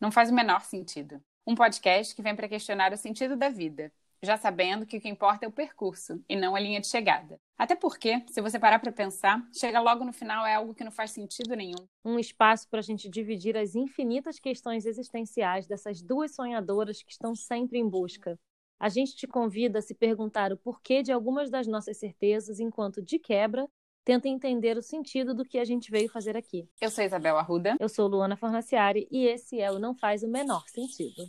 Não faz o menor sentido. Um podcast que vem para questionar o sentido da vida, já sabendo que o que importa é o percurso e não a linha de chegada. Até porque, se você parar para pensar, chegar logo no final é algo que não faz sentido nenhum. Um espaço para a gente dividir as infinitas questões existenciais dessas duas sonhadoras que estão sempre em busca. A gente te convida a se perguntar o porquê de algumas das nossas certezas, enquanto, de quebra, tenta entender o sentido do que a gente veio fazer aqui. Eu sou Isabel Arruda. Eu sou Luana Fornaciari e esse é o Não Faz o Menor Sentido.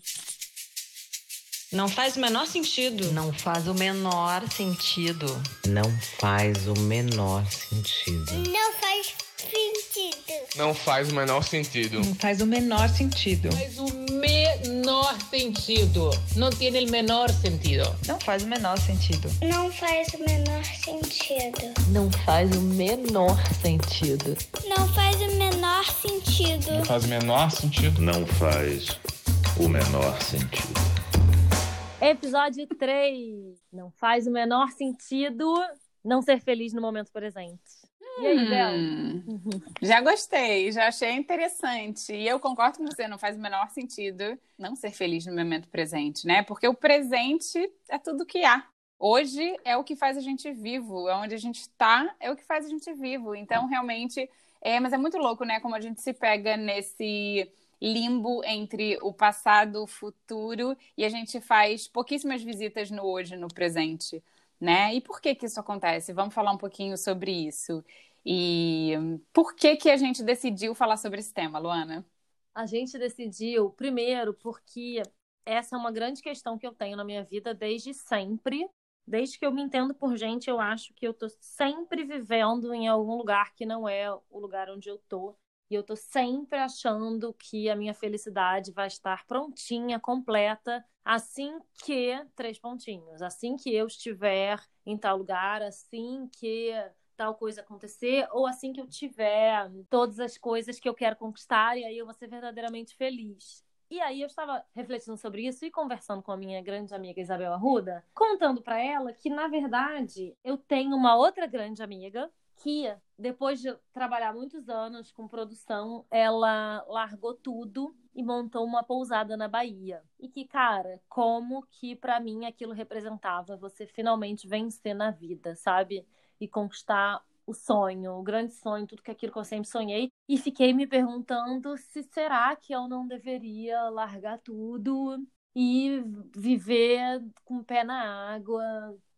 Não faz o menor sentido. Não faz o menor sentido. Não faz o menor sentido. Não faz sentido. Não faz o menor sentido. Não faz o menor sentido. Faz o menor sentido. Não tem o menor sentido. Não faz o menor sentido. Não faz o menor sentido. Não faz o menor sentido. Não faz o menor sentido. Não faz o menor sentido. Não faz o menor sentido. Episódio 3. Não faz o menor sentido não ser feliz no momento presente. E aí, Bel? Hum, já gostei, já achei interessante. E eu concordo com você, não faz o menor sentido não ser feliz no momento presente, né? Porque o presente é tudo que há. Hoje é o que faz a gente vivo, é onde a gente está, é o que faz a gente vivo. Então, realmente, é, mas é muito louco, né? Como a gente se pega nesse limbo entre o passado, o futuro, e a gente faz pouquíssimas visitas no hoje, no presente, né? E por que que isso acontece? Vamos falar um pouquinho sobre isso. E por que que a gente decidiu falar sobre esse tema, Luana? A gente decidiu, primeiro, porque essa é uma grande questão que eu tenho na minha vida desde sempre. Desde que eu me entendo por gente, eu acho que eu tô sempre vivendo em algum lugar que não é o lugar onde eu tô. E eu tô sempre achando que a minha felicidade vai estar prontinha, completa, assim que três pontinhos, assim que eu estiver em tal lugar, assim que tal coisa acontecer, ou assim que eu tiver todas as coisas que eu quero conquistar, e aí eu vou ser verdadeiramente feliz. E aí eu estava refletindo sobre isso e conversando com a minha grande amiga Isabel Arruda, contando para ela que na verdade eu tenho uma outra grande amiga que depois de trabalhar muitos anos com produção, ela largou tudo e montou uma pousada na Bahia. E que, cara, como que para mim aquilo representava você finalmente vencer na vida, sabe? E conquistar o sonho, o grande sonho, tudo que aquilo que eu sempre sonhei. E fiquei me perguntando se será que eu não deveria largar tudo e viver com o pé na água,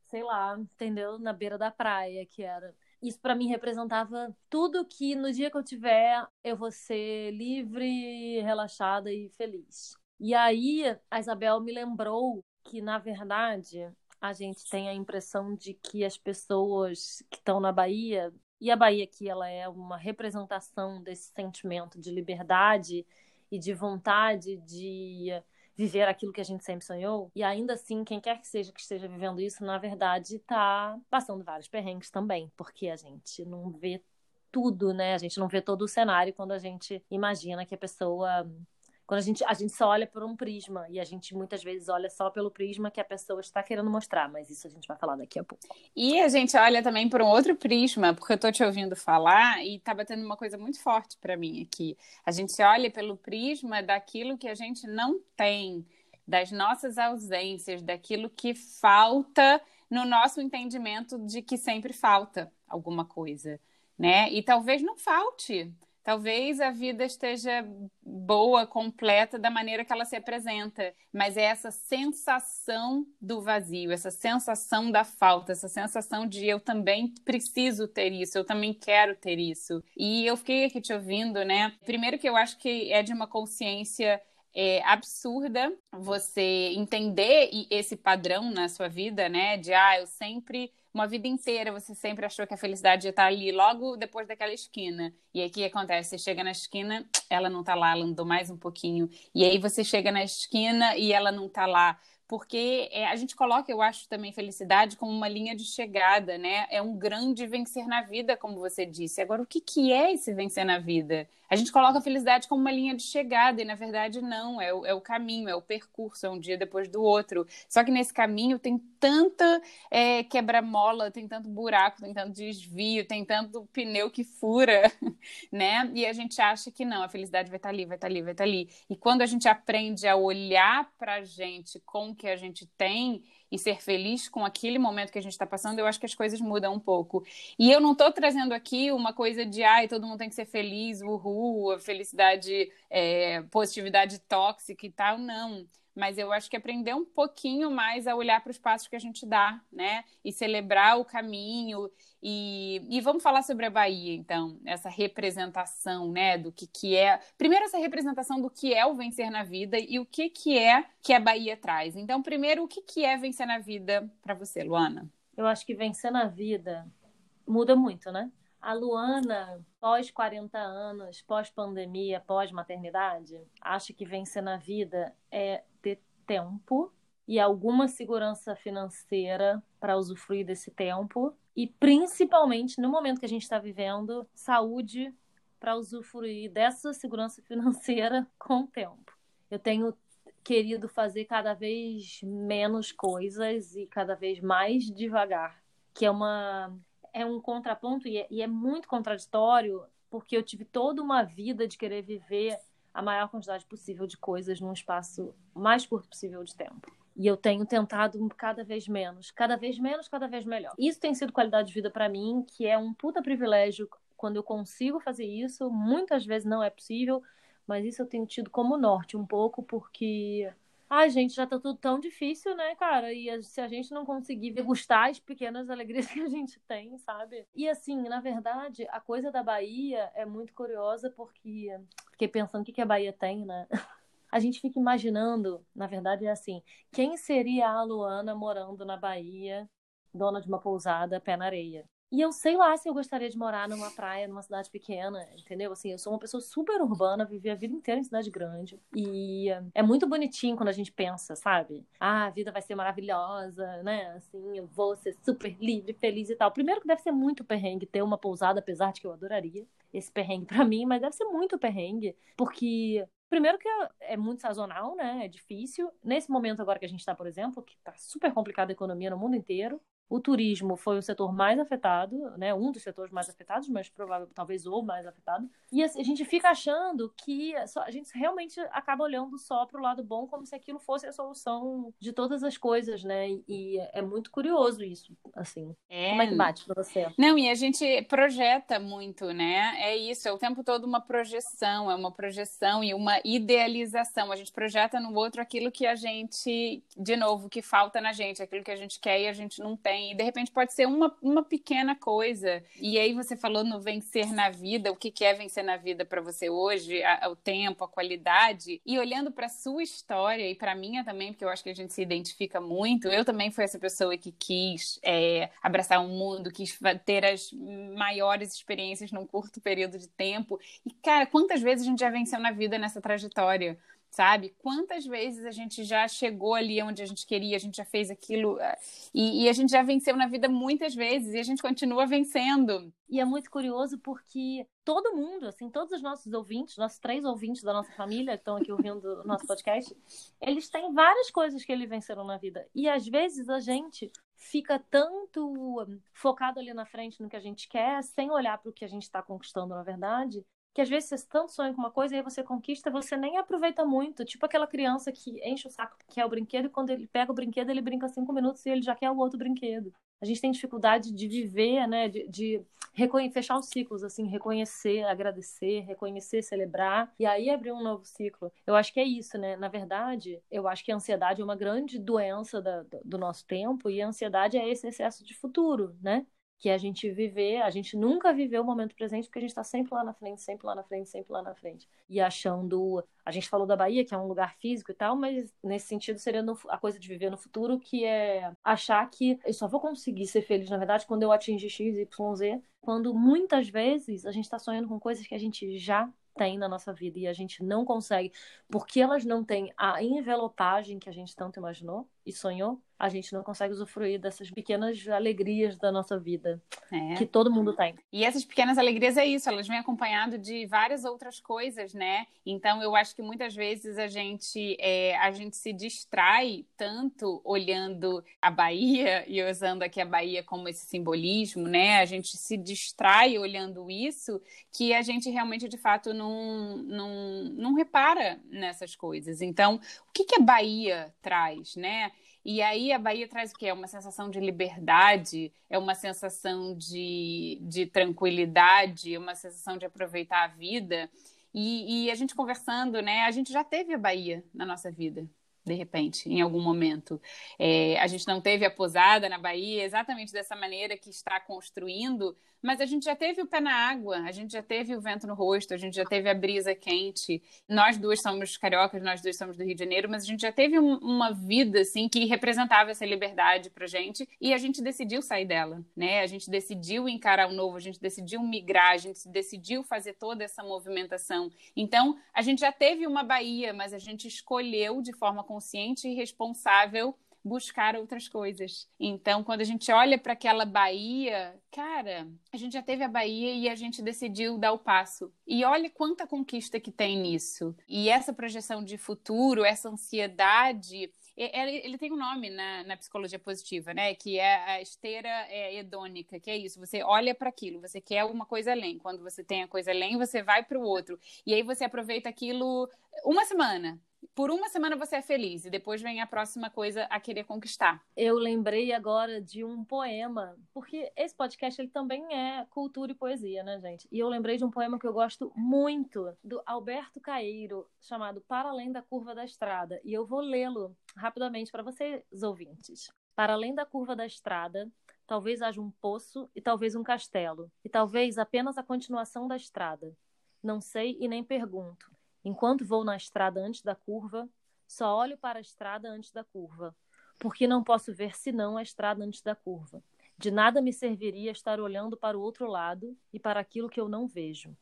sei lá, entendeu? Na beira da praia, que era isso para mim representava tudo que no dia que eu tiver eu vou ser livre, relaxada e feliz. E aí a Isabel me lembrou que na verdade a gente tem a impressão de que as pessoas que estão na Bahia e a Bahia aqui ela é uma representação desse sentimento de liberdade e de vontade de viver aquilo que a gente sempre sonhou. E ainda assim, quem quer que seja que esteja vivendo isso, na verdade, está passando vários perrengues também, porque a gente não vê tudo, né? A gente não vê todo o cenário quando a gente imagina que a pessoa quando a gente, a gente só olha por um prisma e a gente muitas vezes olha só pelo prisma que a pessoa está querendo mostrar, mas isso a gente vai falar daqui a pouco. E a gente olha também por um outro prisma, porque eu estou te ouvindo falar e está batendo uma coisa muito forte para mim aqui. A gente olha pelo prisma daquilo que a gente não tem, das nossas ausências, daquilo que falta no nosso entendimento de que sempre falta alguma coisa, né? E talvez não falte Talvez a vida esteja boa, completa da maneira que ela se apresenta, mas é essa sensação do vazio, essa sensação da falta, essa sensação de eu também preciso ter isso, eu também quero ter isso. E eu fiquei aqui te ouvindo, né? Primeiro que eu acho que é de uma consciência é absurda você entender esse padrão na sua vida, né? De ah, eu sempre uma vida inteira você sempre achou que a felicidade ia estar ali logo depois daquela esquina. E aí o que acontece? Você chega na esquina, ela não está lá, ela andou mais um pouquinho. E aí você chega na esquina e ela não está lá porque é, a gente coloca, eu acho, também felicidade como uma linha de chegada, né? É um grande vencer na vida, como você disse. Agora, o que, que é esse vencer na vida? A gente coloca a felicidade como uma linha de chegada, e na verdade não, é o, é o caminho, é o percurso, é um dia depois do outro. Só que nesse caminho tem tanta é, quebra-mola, tem tanto buraco, tem tanto desvio, tem tanto pneu que fura, né? E a gente acha que não, a felicidade vai estar tá ali, vai estar tá ali, vai estar tá ali. E quando a gente aprende a olhar para a gente com o que a gente tem e ser feliz com aquele momento que a gente está passando, eu acho que as coisas mudam um pouco. E eu não estou trazendo aqui uma coisa de, ai, todo mundo tem que ser feliz, uhul, felicidade, é, positividade tóxica e tal, não mas eu acho que aprender um pouquinho mais a olhar para os passos que a gente dá, né? E celebrar o caminho. E, e vamos falar sobre a Bahia, então, essa representação, né, do que, que é. Primeiro, essa representação do que é o vencer na vida e o que, que é que a Bahia traz. Então, primeiro, o que, que é vencer na vida para você, Luana? Eu acho que vencer na vida muda muito, né? A Luana, pós 40 anos, pós pandemia, pós maternidade, acha que vencer na vida é ter tempo e alguma segurança financeira para usufruir desse tempo e principalmente no momento que a gente está vivendo, saúde para usufruir dessa segurança financeira com o tempo. Eu tenho querido fazer cada vez menos coisas e cada vez mais devagar, que é uma é um contraponto e é, e é muito contraditório, porque eu tive toda uma vida de querer viver a maior quantidade possível de coisas num espaço mais curto possível de tempo. E eu tenho tentado cada vez menos, cada vez menos, cada vez melhor. Isso tem sido qualidade de vida para mim, que é um puta privilégio quando eu consigo fazer isso. Muitas vezes não é possível, mas isso eu tenho tido como norte um pouco, porque Ai, gente, já tá tudo tão difícil, né, cara? E se a gente não conseguir degustar as pequenas alegrias que a gente tem, sabe? E assim, na verdade, a coisa da Bahia é muito curiosa porque fiquei pensando o que, a Bahia tem, né? A gente fica imaginando, na verdade é assim, quem seria a Luana morando na Bahia, dona de uma pousada, pé na areia? E eu sei lá se eu gostaria de morar numa praia, numa cidade pequena, entendeu? Assim, eu sou uma pessoa super urbana, vivi a vida inteira em cidade grande. E é muito bonitinho quando a gente pensa, sabe? Ah, a vida vai ser maravilhosa, né? Assim, eu vou ser super livre, feliz e tal. Primeiro que deve ser muito perrengue ter uma pousada, apesar de que eu adoraria esse perrengue para mim, mas deve ser muito perrengue, porque Primeiro que é, é muito sazonal, né? É difícil. Nesse momento agora que a gente está, por exemplo, que está super complicada a economia no mundo inteiro, o turismo foi o setor mais afetado, né? Um dos setores mais afetados, mas provavelmente talvez o mais afetado. E assim, a gente fica achando que a gente realmente acaba olhando só para o lado bom, como se aquilo fosse a solução de todas as coisas, né? E é muito curioso isso, assim. É... Como é que bate para você? Não, e a gente projeta muito, né? É isso, é o tempo todo uma projeção, é uma projeção e uma idealização. A gente projeta no outro aquilo que a gente, de novo, que falta na gente, aquilo que a gente quer e a gente não tem e de repente pode ser uma, uma pequena coisa. E aí você falou no vencer na vida, o que, que é vencer na vida para você hoje, a, o tempo, a qualidade. E olhando para sua história e para minha também, porque eu acho que a gente se identifica muito. Eu também fui essa pessoa que quis é, abraçar o um mundo, quis ter as maiores experiências num curto período de tempo. E, cara, quantas vezes a gente já venceu na vida nessa trajetória? Sabe? Quantas vezes a gente já chegou ali onde a gente queria, a gente já fez aquilo eh, e, e, a gente já venceu na vida muitas vezes e a gente continua vencendo. E é muito curioso porque todo mundo, assim, todos os nossos ouvintes, nossos três ouvintes da nossa família que estão aqui ouvindo o nosso podcast, eles têm várias coisas que eles venceram na vida. E às vezes a gente fica tanto focado ali na frente no que a gente quer, sem olhar para o que a gente está conquistando, na verdade, que às vezes você tanto sonha com uma coisa e aí você conquista, você nem aproveita muito. Tipo aquela criança que enche o saco que quer o brinquedo e quando ele pega o brinquedo, ele brinca cinco minutos e ele já quer o outro brinquedo. A gente tem dificuldade de viver, né? De, de fechar os ciclos, assim, reconhecer, agradecer, reconhecer, celebrar e aí abrir um novo ciclo. Eu acho que é isso, né? Na verdade, eu acho que a ansiedade é uma grande doença da, do nosso tempo e a ansiedade é esse excesso de futuro, né? Que a gente viver, a gente nunca viveu o momento presente porque a gente está sempre lá na frente, sempre lá na frente, sempre lá na frente. E achando, a gente falou da Bahia, que é um lugar físico e tal, mas nesse sentido seria no, a coisa de viver no futuro, que é achar que eu só vou conseguir ser feliz, na verdade, quando eu atingir X, Y, Z, quando muitas vezes a gente está sonhando com coisas que a gente já tem na nossa vida e a gente não consegue, porque elas não têm a envelopagem que a gente tanto imaginou. E sonhou, a gente não consegue usufruir dessas pequenas alegrias da nossa vida É. que todo mundo tem. E essas pequenas alegrias é isso, elas vêm acompanhado de várias outras coisas, né? Então eu acho que muitas vezes a gente é, a gente se distrai tanto olhando a Bahia e usando aqui a Bahia como esse simbolismo, né? A gente se distrai olhando isso que a gente realmente de fato não, não, não repara nessas coisas. Então, o que, que a Bahia traz, né? E aí a Bahia traz o quê? É uma sensação de liberdade, é uma sensação de, de tranquilidade, é uma sensação de aproveitar a vida. E, e a gente conversando, né? A gente já teve a Bahia na nossa vida, de repente, em algum momento. É, a gente não teve a posada na Bahia exatamente dessa maneira que está construindo, mas a gente já teve o pé na água, a gente já teve o vento no rosto, a gente já teve a brisa quente. Nós duas somos cariocas, nós duas somos do Rio de Janeiro, mas a gente já teve um, uma vida assim que representava essa liberdade pra gente e a gente decidiu sair dela, né? A gente decidiu encarar o novo, a gente decidiu migrar, a gente decidiu fazer toda essa movimentação. Então, a gente já teve uma Bahia, mas a gente escolheu de forma consciente e responsável buscar outras coisas. Então, quando a gente olha para aquela Bahia, cara, a gente já teve a Bahia e a gente decidiu dar o passo. E olha quanta conquista que tem nisso. E essa projeção de futuro, essa ansiedade. Ele, tem um nome na, na, psicologia positiva, né? Que é a esteira é, hedônica, que é isso. Você olha para aquilo, você quer uma coisa além. Quando você tem a coisa além, você vai para o outro. E aí você aproveita aquilo uma semana por uma semana você é feliz e depois vem a próxima coisa a querer conquistar. Eu lembrei agora de um poema, porque esse podcast ele também é cultura e poesia, né, gente? E eu lembrei de um poema que eu gosto muito, do Alberto Caeiro, chamado Para Além da Curva da Estrada. E eu vou lê-lo rapidamente para vocês, ouvintes. Para além da curva da estrada, talvez haja um poço e talvez um castelo, e talvez apenas a continuação da estrada. Não sei e nem pergunto. Enquanto vou na estrada antes da curva, só olho para a estrada antes da curva, porque não posso ver senão a estrada antes da curva. De nada me serviria estar olhando para o outro lado e para aquilo que eu não vejo.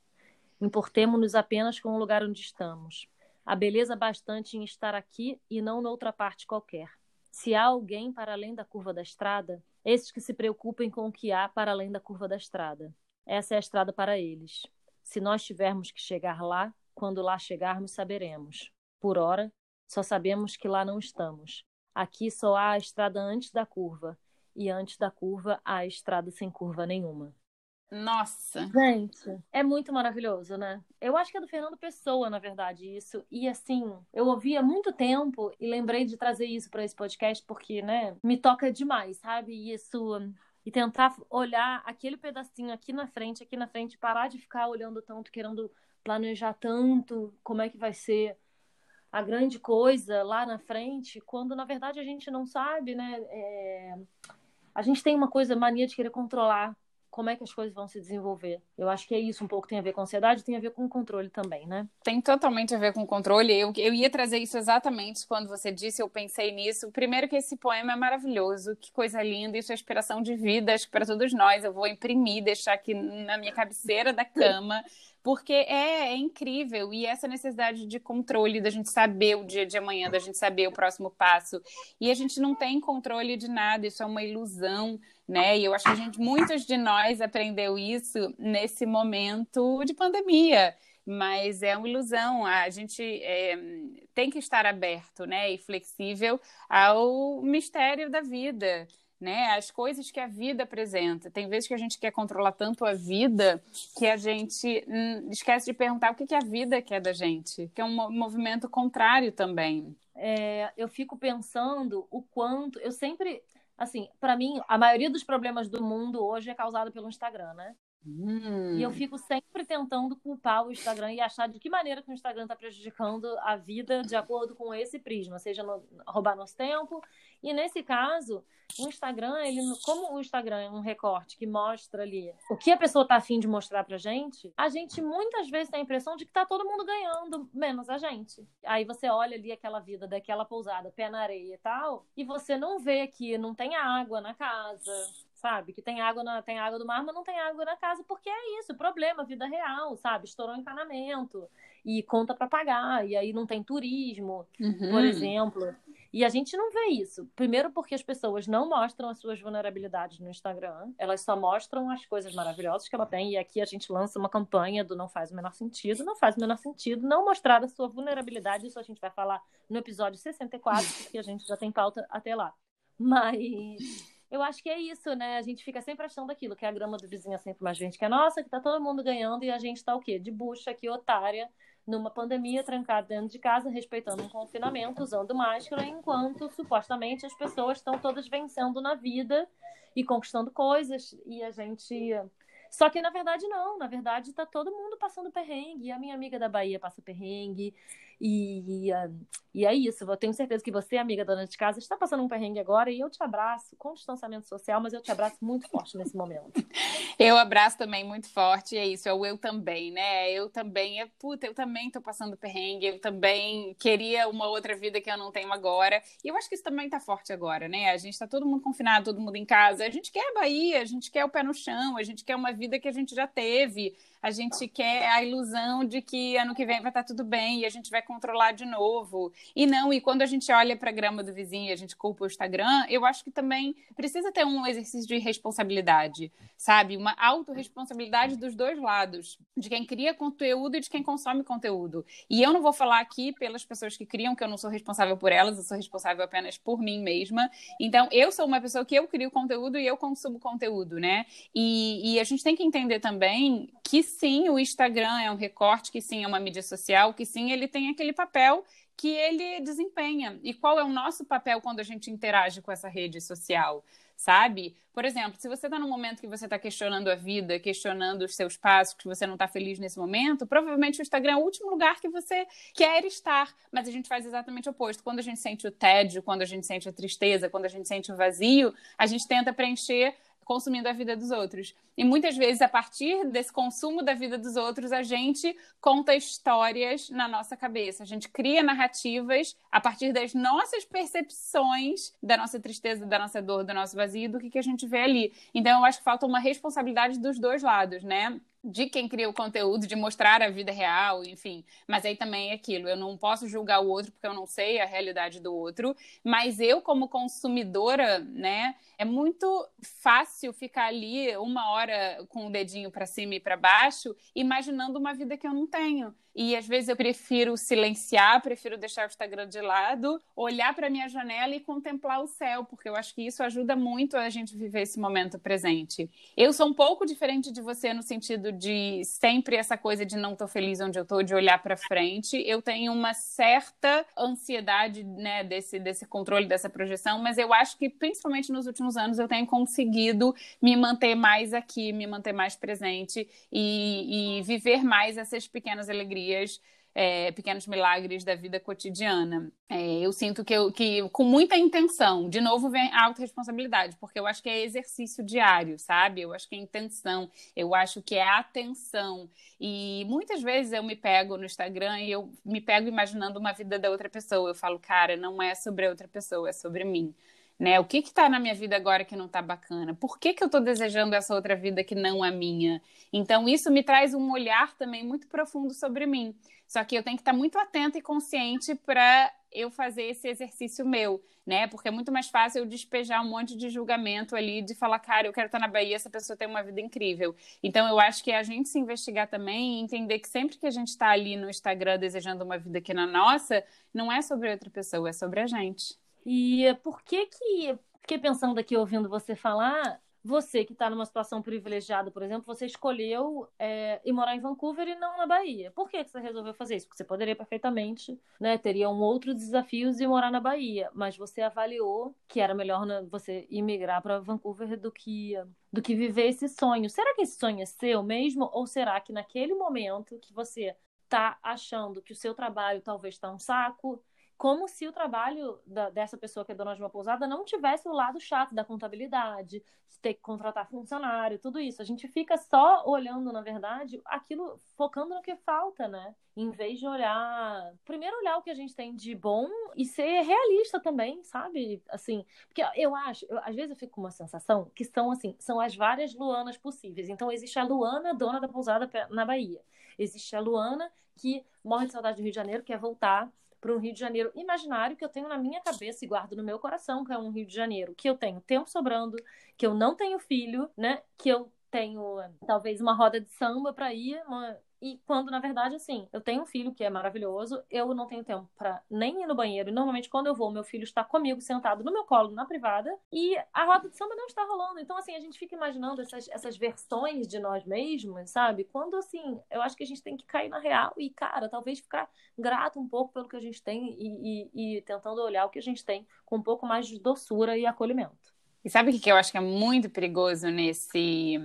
Importemo-nos apenas com o lugar onde estamos. Há beleza bastante em estar aqui e não noutra parte qualquer. Se há alguém para além da curva da estrada, esses que se preocupem com o que há para além da curva da estrada. Essa é a estrada para eles. Se nós tivermos que chegar lá, quando lá chegarmos, saberemos. Por ora, só sabemos que lá não estamos. Aqui só há a estrada antes da curva, e antes da curva há a estrada sem curva nenhuma. Nossa! Gente, é muito maravilhoso, né? Eu acho que é do Fernando Pessoa, na verdade, isso. E assim, eu ouvi há muito tempo e lembrei de trazer isso para esse podcast porque, né, me toca demais, sabe? Isso e tentar olhar aquele pedacinho aqui na frente, aqui na frente, parar de ficar olhando tanto, querendo planejar tanto como é que vai ser a grande coisa lá na frente, quando na verdade a gente não sabe, né? É... A gente tem uma coisa, mania de querer controlar como é que as coisas vão se desenvolver. Eu acho que é isso um pouco tem a ver com ansiedade, tem a ver com controle também, né? Tem totalmente a ver com controle. Eu, eu ia trazer isso exatamente quando você disse, eu pensei nisso. Primeiro que esse poema é maravilhoso, que coisa linda, isso é inspiração de vida, acho que para todos nós. Eu vou imprimir, deixar aqui na minha cabeceira da cama porque é, é, incrível e essa necessidade de controle da gente saber o dia de amanhã, da gente saber o próximo passo e a gente não tem controle de nada, isso é uma ilusão, né? E eu acho que a gente, muitos de nós aprendeu isso nesse momento de pandemia, mas é uma ilusão. A gente é, tem que estar aberto, né, e flexível ao mistério da vida né? As coisas que a vida apresenta. Tem vezes que a gente quer controlar tanto a vida que a gente hum, esquece de perguntar o que, que a vida quer da gente, que é um movimento contrário também. É, eu fico pensando o quanto. Eu sempre. Assim, para mim, a maioria dos problemas do mundo hoje é causada pelo Instagram, né? Hum. E eu fico sempre tentando culpar o Instagram e achar de que maneira que o Instagram está prejudicando a vida de acordo com esse prisma, seja no, roubar nosso tempo. E nesse caso, o Instagram, ele, como o Instagram é um recorte que mostra ali o que a pessoa está afim de mostrar pra gente, a gente muitas vezes tem a impressão de que tá todo mundo ganhando, menos a gente. Aí você olha ali aquela vida daquela pousada, pé na areia e tal, e você não vê que não tem água na casa, sabe? Que tem água, na, tem água do mar, mas não tem água na casa, porque é isso, problema, vida real, sabe? Estourou encanamento e conta para pagar, e aí não tem turismo, uhum. por exemplo. E a gente não vê isso. Primeiro, porque as pessoas não mostram as suas vulnerabilidades no Instagram, elas só mostram as coisas maravilhosas que ela tem. E aqui a gente lança uma campanha do Não Faz o Menor Sentido. Não faz o menor sentido não mostrar a sua vulnerabilidade. Isso a gente vai falar no episódio 64, porque a gente já tem pauta até lá. Mas eu acho que é isso, né? A gente fica sempre achando aquilo, que a grama do vizinho é sempre mais gente que a nossa, que tá todo mundo ganhando e a gente tá o quê? De bucha aqui, otária, numa pandemia, trancado dentro de casa, respeitando um confinamento, usando máscara, enquanto supostamente as pessoas estão todas vencendo na vida e conquistando coisas e a gente. Só que na verdade não, na verdade tá todo mundo passando perrengue. A minha amiga da Bahia passa perrengue, e, e é isso. Eu tenho certeza que você, amiga dona de casa, está passando um perrengue agora e eu te abraço com distanciamento social, mas eu te abraço muito forte nesse momento. Eu abraço também muito forte, é isso, é o eu também, né? Eu também, é, puta, eu também tô passando perrengue, eu também queria uma outra vida que eu não tenho agora. E eu acho que isso também tá forte agora, né? A gente tá todo mundo confinado, todo mundo em casa. A gente quer a Bahia, a gente quer o pé no chão, a gente quer uma vida que a gente já teve a gente quer a ilusão de que ano que vem vai estar tudo bem e a gente vai controlar de novo. E não, e quando a gente olha para a grama do vizinho e a gente culpa o Instagram, eu acho que também precisa ter um exercício de responsabilidade, sabe? Uma autorresponsabilidade dos dois lados, de quem cria conteúdo e de quem consome conteúdo. E eu não vou falar aqui pelas pessoas que criam, que eu não sou responsável por elas, eu sou responsável apenas por mim mesma. Então, eu sou uma pessoa que eu crio conteúdo e eu consumo conteúdo, né? E, e a gente tem que entender também que sim, o Instagram é um recorte, que sim, é uma mídia social, que sim, ele tem aquele papel que ele desempenha. E qual é o nosso papel quando a gente interage com essa rede social? Sabe? Por exemplo, se você está num momento que você está questionando a vida, questionando os seus passos, que você não está feliz nesse momento, provavelmente o Instagram é o último lugar que você quer estar. Mas a gente faz exatamente o oposto. Quando a gente sente o tédio, quando a gente sente a tristeza, quando a gente sente o vazio, a gente tenta preencher consumindo a vida dos outros. E muitas vezes, a partir desse consumo da vida dos outros, a gente conta histórias na nossa cabeça. A gente cria narrativas a partir das nossas percepções da nossa tristeza, da nossa dor, do nosso vazio, do que, que a gente vê ali. Então, eu acho que falta uma responsabilidade dos dois lados, né? De quem cria o conteúdo, de mostrar a vida real, enfim. Mas aí também é aquilo, eu não posso julgar o outro porque eu não sei a realidade do outro, mas eu como consumidora, né, é muito fácil ficar ali uma hora com o dedinho para cima e para baixo, imaginando uma vida que eu não tenho. E às vezes eu prefiro silenciar, prefiro deixar o Instagram de lado, olhar para minha janela e contemplar o céu, porque eu acho que isso ajuda muito a gente viver esse momento presente. Eu sou um pouco diferente de você no sentido de sempre essa coisa de não estou feliz onde eu estou, de olhar para frente. Eu tenho uma certa ansiedade, né, desse desse controle dessa projeção, mas eu acho que principalmente nos últimos anos eu tenho conseguido me manter mais aqui, me manter mais presente e, e viver mais essas pequenas alegrias dias, é, pequenos milagres da vida cotidiana. É, eu sinto que, eu, que, com muita intenção, de novo vem a autorresponsabilidade, porque eu acho que é exercício diário, sabe? Eu acho que é intenção, eu acho que é atenção. E muitas vezes eu me pego no Instagram e eu me pego imaginando uma vida da outra pessoa. Eu falo, cara, não é sobre a outra pessoa, é sobre mim né? O que que tá na minha vida agora que não tá bacana? Por que que eu tô desejando essa outra vida que não a minha? Então isso me traz um olhar também muito profundo sobre mim. Só que eu tenho que estar tá muito atenta e consciente para eu fazer esse exercício meu, né? Porque é muito mais fácil eu despejar um monte de julgamento ali, de falar, cara, eu quero estar na Bahia, essa pessoa tem uma vida incrível. Então, eu acho que é a gente se investigar também e entender que sempre que a gente está ali no Instagram desejando uma vida que na nossa, não é sobre outra pessoa, é sobre a gente. E por que que, fiquei pensando aqui ouvindo você falar, você que está numa situação privilegiada, por exemplo, você escolheu é, ir morar em Vancouver e não na Bahia. Por que, que você resolveu fazer isso? Porque você poderia perfeitamente, né, teria um outro desafio de morar na Bahia, mas você avaliou que era melhor né, você imigrar para Vancouver do que do que viver esse sonho. Será que esse sonho é seu mesmo ou será que naquele momento que você está achando que o seu trabalho talvez está um saco, como se o trabalho da, dessa pessoa que é dona de uma pousada não tivesse o lado chato da contabilidade, de ter que contratar funcionário, tudo isso. A gente fica só olhando, na verdade, aquilo, focando no que falta, né? Em vez de olhar. Primeiro, olhar o que a gente tem de bom e ser realista também, sabe? Assim, porque eu acho, eu, às vezes eu fico com uma sensação que são, assim, são as várias Luanas possíveis. Então, existe a Luana, dona da pousada na Bahia. Existe a Luana, que morre de saudade do Rio de Janeiro, quer voltar para um Rio de Janeiro imaginário que eu tenho na minha cabeça e guardo no meu coração, que é um Rio de Janeiro que eu tenho tempo sobrando, que eu não tenho filho, né? Que eu tenho talvez uma roda de samba para ir, uma... e quando na verdade assim, eu tenho um filho que é maravilhoso, eu não tenho tempo para nem ir no banheiro, e normalmente quando eu vou, meu filho está comigo sentado no meu colo na privada, e a roda de samba não está rolando. Então assim, a gente fica imaginando essas, essas versões de nós mesmos, sabe? Quando assim, eu acho que a gente tem que cair na real e cara, talvez ficar grato um pouco pelo que a gente tem e, e, e tentando olhar o que a gente tem com um pouco mais de doçura e acolhimento. E sabe o que eu acho que é muito perigoso nesse,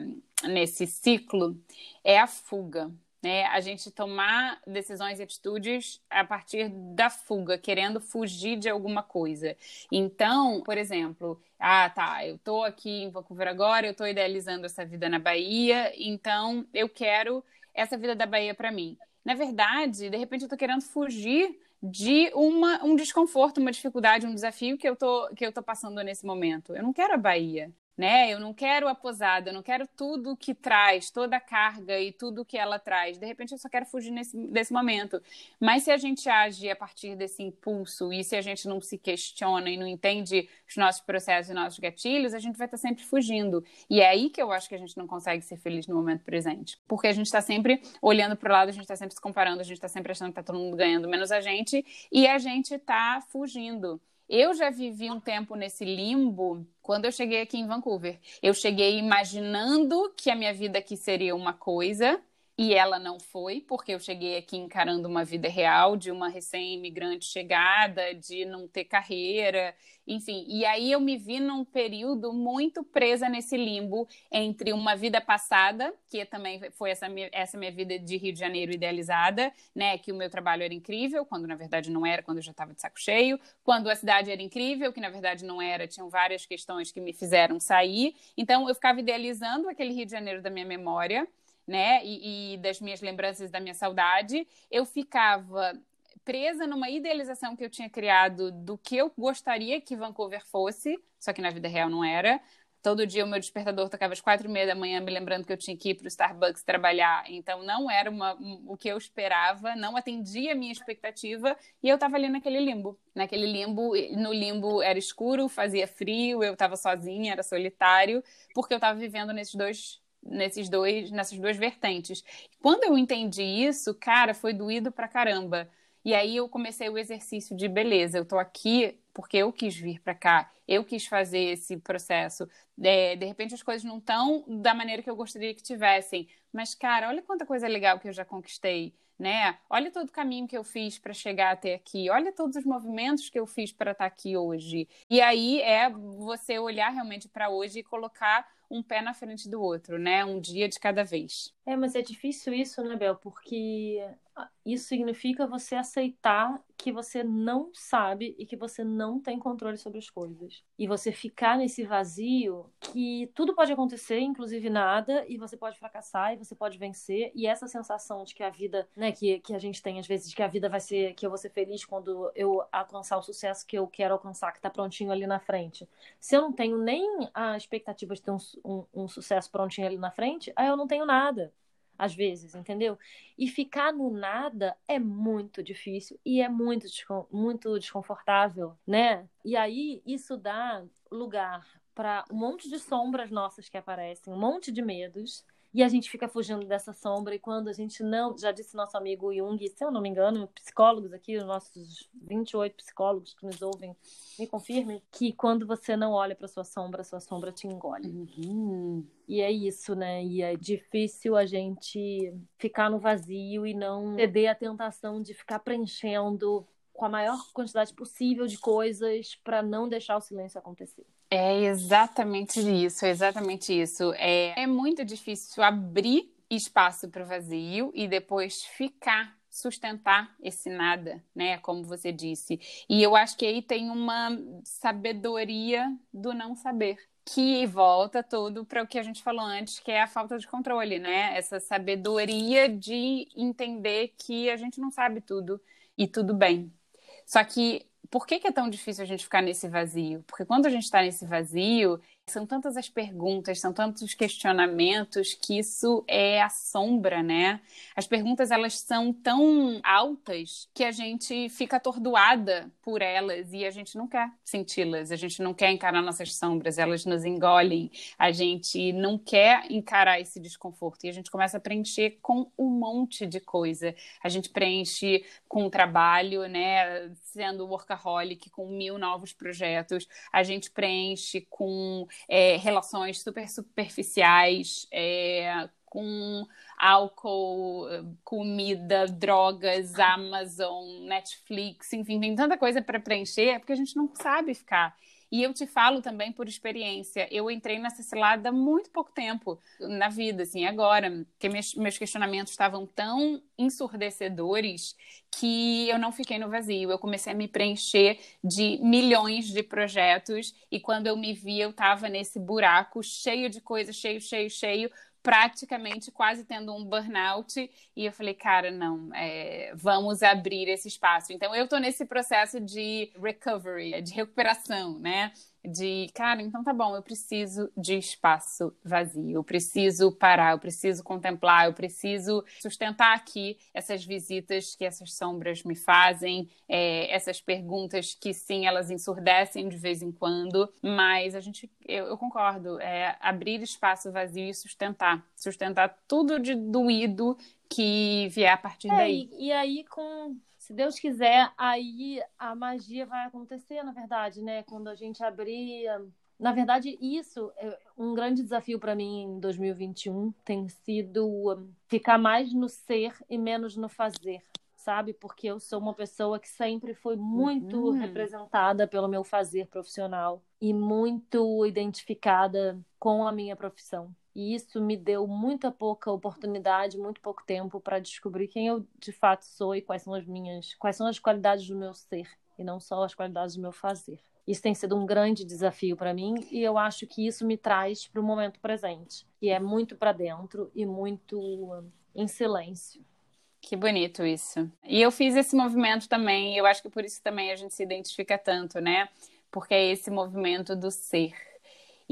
nesse ciclo? É a fuga. Né? A gente tomar decisões e atitudes a partir da fuga, querendo fugir de alguma coisa. Então, por exemplo, ah, tá, eu tô aqui em Vancouver agora, eu tô idealizando essa vida na Bahia, então eu quero essa vida da Bahia para mim. Na verdade, de repente eu tô querendo fugir de uma, um desconforto, uma dificuldade, um desafio que eu tô que eu tô passando nesse momento. Eu não quero a Bahia né? Eu não quero a posada, eu não quero tudo que traz, toda a carga e tudo que ela traz. De repente eu só quero fugir nesse, desse momento. Mas se a gente age a partir desse impulso e se a gente não se questiona e não entende os nossos processos e nossos gatilhos, a gente vai estar sempre fugindo. E é aí que eu acho que a gente não consegue ser feliz no momento presente. Porque a gente está sempre olhando para o lado, a gente está sempre se comparando, a gente está sempre achando que está todo mundo ganhando menos a gente e a gente está fugindo. Eu já vivi um tempo nesse limbo quando eu cheguei aqui em Vancouver. Eu cheguei imaginando que a minha vida aqui seria uma coisa e ela não foi, porque eu cheguei aqui encarando uma vida real de uma recém-imigrante chegada, de não ter carreira, enfim. E aí eu me vi num período muito presa nesse limbo entre uma vida passada, que também foi essa minha, essa minha vida de Rio de Janeiro idealizada, né? Que o meu trabalho era incrível, quando na verdade não era, quando eu já estava de saco cheio, quando a cidade era incrível, que na verdade não era, tinham várias questões que me fizeram sair. Então eu ficava idealizando aquele Rio de Janeiro da minha memória né, e, e das minhas lembranças da minha saudade, eu ficava presa numa idealização que eu tinha criado do que eu gostaria que Vancouver fosse, só que na vida real não era. Todo dia o meu despertador tocava às quatro e meia da manhã, me lembrando que eu tinha que ir para o Starbucks trabalhar. Então não era uma, o que eu esperava, não atendia a minha expectativa e eu estava ali naquele limbo. Naquele limbo, no limbo era escuro, fazia frio, eu estava sozinha, era solitário, porque eu estava vivendo nesses dois nesses dois, nessas duas vertentes. Quando eu entendi isso, cara, foi doído pra caramba. E aí eu comecei o exercício de beleza, eu tô aqui porque eu quis vir para cá, eu quis fazer esse processo. É, de repente as coisas não estão da maneira que eu gostaria que tivessem, mas cara, olha quanta coisa legal que eu já conquistei, né? Olha todo o caminho que eu fiz para chegar até aqui, olha todos os movimentos que eu fiz para estar tá aqui hoje. E aí é você olhar realmente para hoje e colocar um pé na frente do outro, né? Um dia de cada vez. É, mas é difícil isso, né, Bel? Porque isso significa você aceitar que você não sabe e que você não tem controle sobre as coisas. E você ficar nesse vazio que tudo pode acontecer, inclusive nada, e você pode fracassar e você pode vencer. E essa sensação de que a vida, né, que, que a gente tem às vezes, de que a vida vai ser, que eu vou ser feliz quando eu alcançar o sucesso que eu quero alcançar, que tá prontinho ali na frente. Se eu não tenho nem a expectativa de ter um, um, um sucesso prontinho ali na frente, aí eu não tenho nada às vezes, entendeu? E ficar no nada é muito difícil e é muito, muito desconfortável, né? E aí isso dá lugar para um monte de sombras nossas que aparecem, um monte de medos, e a gente fica fugindo dessa sombra. E quando a gente não. Já disse nosso amigo Jung, se eu não me engano, psicólogos aqui, os nossos 28 psicólogos que nos ouvem, me confirmem que quando você não olha para sua sombra, sua sombra te engole. Uhum. E é isso, né? E é difícil a gente ficar no vazio e não ceder à tentação de ficar preenchendo com a maior quantidade possível de coisas para não deixar o silêncio acontecer. É exatamente isso, é exatamente isso. É, é muito difícil abrir espaço para o vazio e depois ficar sustentar esse nada, né? Como você disse. E eu acho que aí tem uma sabedoria do não saber, que volta tudo para o que a gente falou antes, que é a falta de controle, né? Essa sabedoria de entender que a gente não sabe tudo e tudo bem. Só que por que, que, é tão difícil a gente ficar nesse vazio? Porque quando a gente está nesse vazio, São tantas as perguntas, são tantos os questionamentos que isso é a sombra, né? As perguntas elas são tão altas que a gente fica atordoada por elas e a gente não quer senti-las, a gente não quer encarar nossas sombras, elas nos engolem, a gente não quer encarar esse desconforto e a gente começa a preencher com um monte de coisa. A gente preenche com o trabalho, né? Sendo workaholic, com mil novos projetos, a gente preenche com é, relações super superficiais, é, com álcool, comida, drogas, Amazon, Netflix, enfim, tem tanta coisa para preencher, é porque a gente não sabe ficar e eu te falo também por experiência. Eu entrei nessa cilada há muito pouco tempo na vida, assim, agora, porque meus, questionamentos estavam tão ensurdecedores que eu não fiquei no vazio. Eu comecei a me preencher de milhões de projetos e quando eu me vi, eu estava nesse buraco cheio de coisas, cheio, cheio, cheio, praticamente quase tendo um burnout e eu falei, cara, não, é, vamos abrir esse espaço. Então eu estou nesse processo de recovery, de recuperação, né? De, cara, então tá bom, eu preciso de espaço vazio, eu preciso parar, eu preciso contemplar, eu preciso sustentar aqui essas visitas que essas sombras me fazem, é, essas perguntas que sim, elas ensurdecem de vez em quando, mas a gente, eu, eu concordo, é abrir espaço vazio e sustentar, sustentar tudo de doído que vier a partir é, daí. E, e aí com se Deus quiser, aí a magia vai acontecer, na verdade, né? Quando a gente abrir. Na verdade, isso é um grande desafio para mim em 2021 tem sido hum, ficar mais no ser e menos no fazer, sabe? Porque eu sou uma pessoa que sempre foi muito uhum. representada pelo meu fazer profissional e muito identificada com a minha profissão. E isso me deu muita pouca oportunidade, muito pouco tempo para descobrir quem eu de fato sou e quais são as minhas, quais são as qualidades do meu ser e não só as qualidades do meu fazer. Isso tem sido um grande desafio para mim e eu acho que isso me traz para o momento presente, que é muito para dentro e muito em silêncio. Que bonito isso. E eu fiz esse movimento também, e eu acho que por isso também a gente se identifica tanto, né? Porque é esse movimento do ser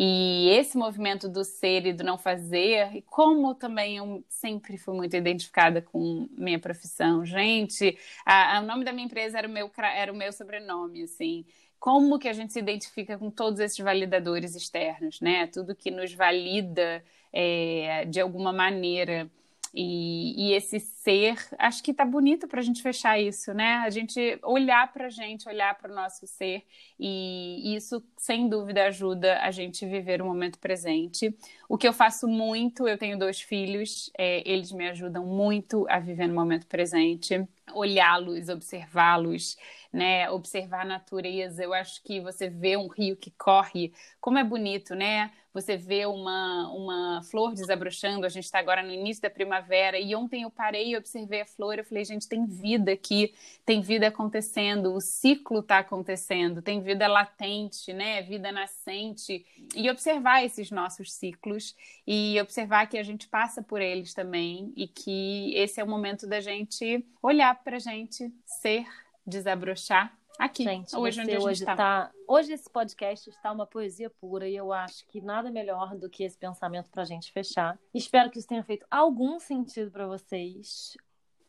e esse movimento do ser e do não fazer, e como também eu sempre fui muito identificada com minha profissão. Gente, a, a, o nome da minha empresa era o meu, era o meu sobrenome, assim. Como que a gente se identifica com todos esses validadores externos, né? Tudo que nos valida é, de alguma maneira. E, e, esse ser, acho que tá bonito para a gente fechar isso, né? A gente olhar para a gente, olhar para o nosso ser, e isso, sem dúvida, ajuda a gente viver o momento presente. O que eu faço muito, eu tenho dois filhos, é, eles me ajudam muito a viver no momento presente, olhá-los, observá-los, né? Observar a natureza. Eu acho que você vê um rio que corre, como é bonito, né? Você vê uma, uma flor desabrochando, a gente está agora no início da primavera, e ontem eu parei e observei a flor, eu falei, gente, tem vida aqui, tem vida acontecendo, o ciclo está acontecendo, tem vida latente, né? Vida nascente. E observar esses nossos ciclos e observar que a gente passa por eles também e que esse é o momento da gente olhar para a gente, ser desabrochar aqui, Gente, hoje onde a gente hoje está. Tá... Hoje esse podcast está uma poesia pura e eu acho que nada melhor do que esse pensamento para a gente fechar. Espero que isso tenha feito algum sentido para vocês.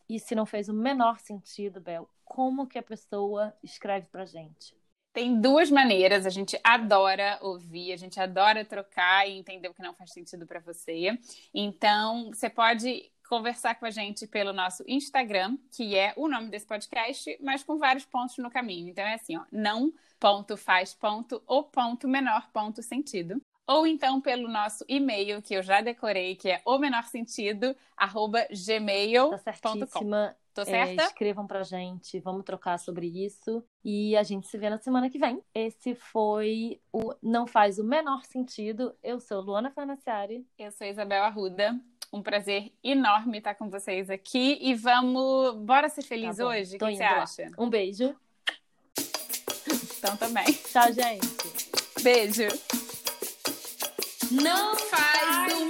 E se não fez o menor sentido, Bel, como que a pessoa escreve para gente? Tem duas maneiras, a gente adora ouvir, a gente adora trocar e entender o que não faz sentido para você. Então, você pode conversar com a gente pelo nosso Instagram, que é o nome desse podcast, mas com vários pontos no caminho. Então é assim, ó, não ponto faz ponto ou ponto menor ponto sentido. Ou então pelo nosso e-mail, que eu já decorei, que é o menor sentido, arroba gmail.com. Tá Tô certa? É, escrevam pra gente, vamos trocar sobre isso. E a gente se vê na semana que vem. Esse foi o Não Faz o Menor Sentido. Eu sou Luana Farnaciari. Eu sou Isabel Arruda. Um prazer enorme estar com vocês aqui e vamos. Bora ser felizes tá hoje? O que você acha? Um beijo. Então também. Tchau, gente. Beijo. Não faz